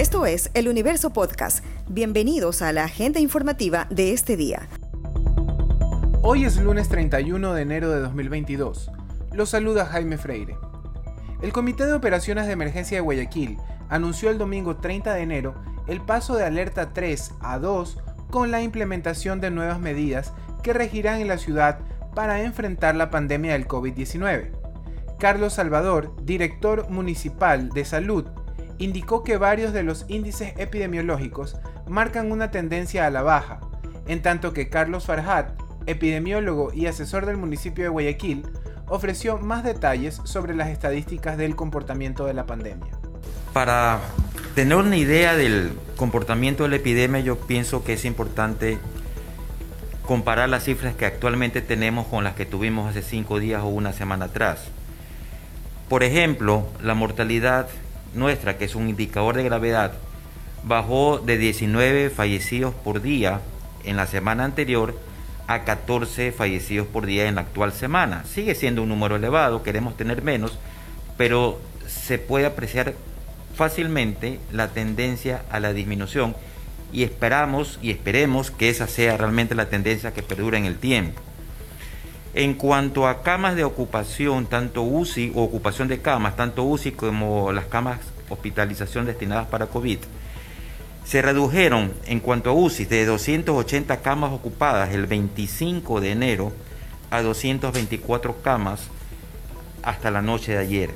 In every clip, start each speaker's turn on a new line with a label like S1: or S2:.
S1: Esto es El Universo Podcast. Bienvenidos a la agenda informativa de este día.
S2: Hoy es lunes 31 de enero de 2022. Los saluda Jaime Freire. El Comité de Operaciones de Emergencia de Guayaquil anunció el domingo 30 de enero el paso de alerta 3 a 2 con la implementación de nuevas medidas que regirán en la ciudad para enfrentar la pandemia del COVID-19. Carlos Salvador, director municipal de salud, indicó que varios de los índices epidemiológicos marcan una tendencia a la baja, en tanto que Carlos Farhat, epidemiólogo y asesor del municipio de Guayaquil, ofreció más detalles sobre las estadísticas del comportamiento de la pandemia.
S3: Para tener una idea del comportamiento de la epidemia, yo pienso que es importante comparar las cifras que actualmente tenemos con las que tuvimos hace cinco días o una semana atrás. Por ejemplo, la mortalidad nuestra, que es un indicador de gravedad, bajó de 19 fallecidos por día en la semana anterior a 14 fallecidos por día en la actual semana. Sigue siendo un número elevado, queremos tener menos, pero se puede apreciar fácilmente la tendencia a la disminución y esperamos y esperemos que esa sea realmente la tendencia que perdure en el tiempo. En cuanto a camas de ocupación, tanto UCI o ocupación de camas, tanto UCI como las camas hospitalización destinadas para COVID, se redujeron en cuanto a UCI de 280 camas ocupadas el 25 de enero a 224 camas hasta la noche de ayer.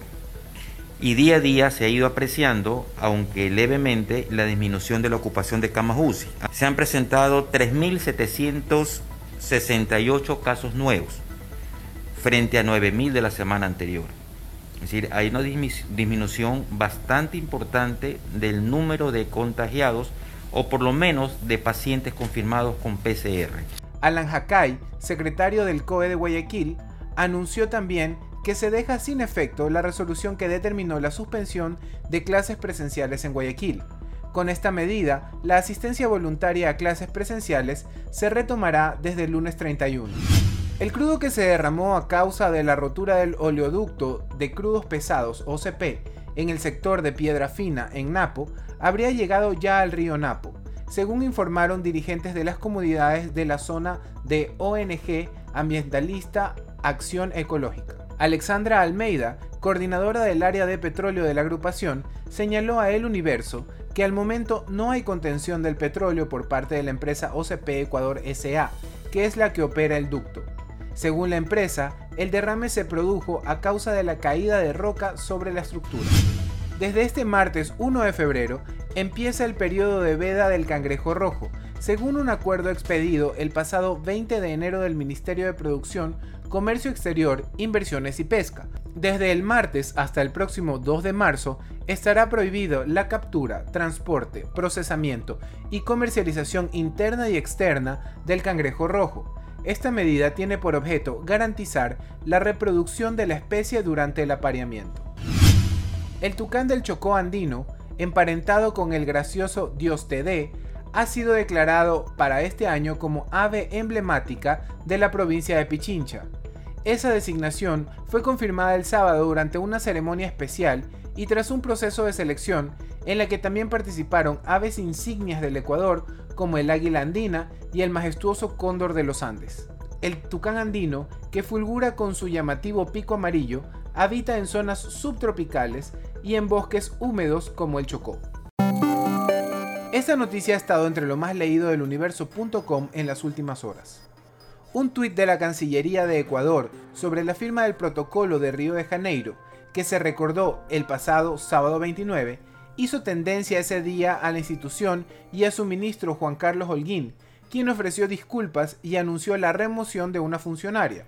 S3: Y día a día se ha ido apreciando, aunque levemente, la disminución de la ocupación de camas UCI. Se han presentado 3.768 casos nuevos frente a 9.000 de la semana anterior. Es decir, hay una disminución bastante importante del número de contagiados o por lo menos de pacientes confirmados con PCR.
S2: Alan Hakai, secretario del COE de Guayaquil, anunció también que se deja sin efecto la resolución que determinó la suspensión de clases presenciales en Guayaquil. Con esta medida, la asistencia voluntaria a clases presenciales se retomará desde el lunes 31. El crudo que se derramó a causa de la rotura del oleoducto de crudos pesados OCP en el sector de Piedra Fina en Napo habría llegado ya al río Napo, según informaron dirigentes de las comunidades de la zona de ONG ambientalista Acción Ecológica. Alexandra Almeida, coordinadora del área de petróleo de la agrupación, señaló a El Universo que al momento no hay contención del petróleo por parte de la empresa OCP Ecuador SA, que es la que opera el ducto. Según la empresa, el derrame se produjo a causa de la caída de roca sobre la estructura. Desde este martes 1 de febrero empieza el periodo de veda del cangrejo rojo, según un acuerdo expedido el pasado 20 de enero del Ministerio de Producción, Comercio Exterior, Inversiones y Pesca. Desde el martes hasta el próximo 2 de marzo estará prohibido la captura, transporte, procesamiento y comercialización interna y externa del cangrejo rojo esta medida tiene por objeto garantizar la reproducción de la especie durante el apareamiento. El tucán del Chocó andino, emparentado con el gracioso Dios te dé, ha sido declarado para este año como ave emblemática de la provincia de Pichincha. Esa designación fue confirmada el sábado durante una ceremonia especial y tras un proceso de selección en la que también participaron aves insignias del Ecuador como el águila andina y el majestuoso cóndor de los Andes. El tucán andino, que fulgura con su llamativo pico amarillo, habita en zonas subtropicales y en bosques húmedos como el Chocó. Esta noticia ha estado entre lo más leído del universo.com en las últimas horas. Un tuit de la Cancillería de Ecuador sobre la firma del protocolo de Río de Janeiro, que se recordó el pasado sábado 29, hizo tendencia ese día a la institución y a su ministro Juan Carlos Holguín, quien ofreció disculpas y anunció la remoción de una funcionaria.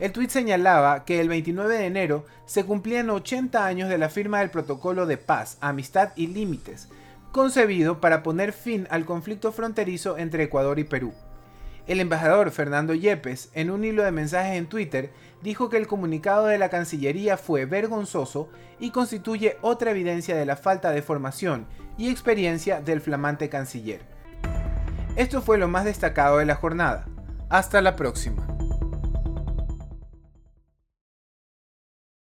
S2: El tuit señalaba que el 29 de enero se cumplían 80 años de la firma del Protocolo de Paz, Amistad y Límites, concebido para poner fin al conflicto fronterizo entre Ecuador y Perú. El embajador Fernando Yepes, en un hilo de mensajes en Twitter, dijo que el comunicado de la Cancillería fue vergonzoso y constituye otra evidencia de la falta de formación y experiencia del flamante canciller. Esto fue lo más destacado de la jornada. Hasta la próxima.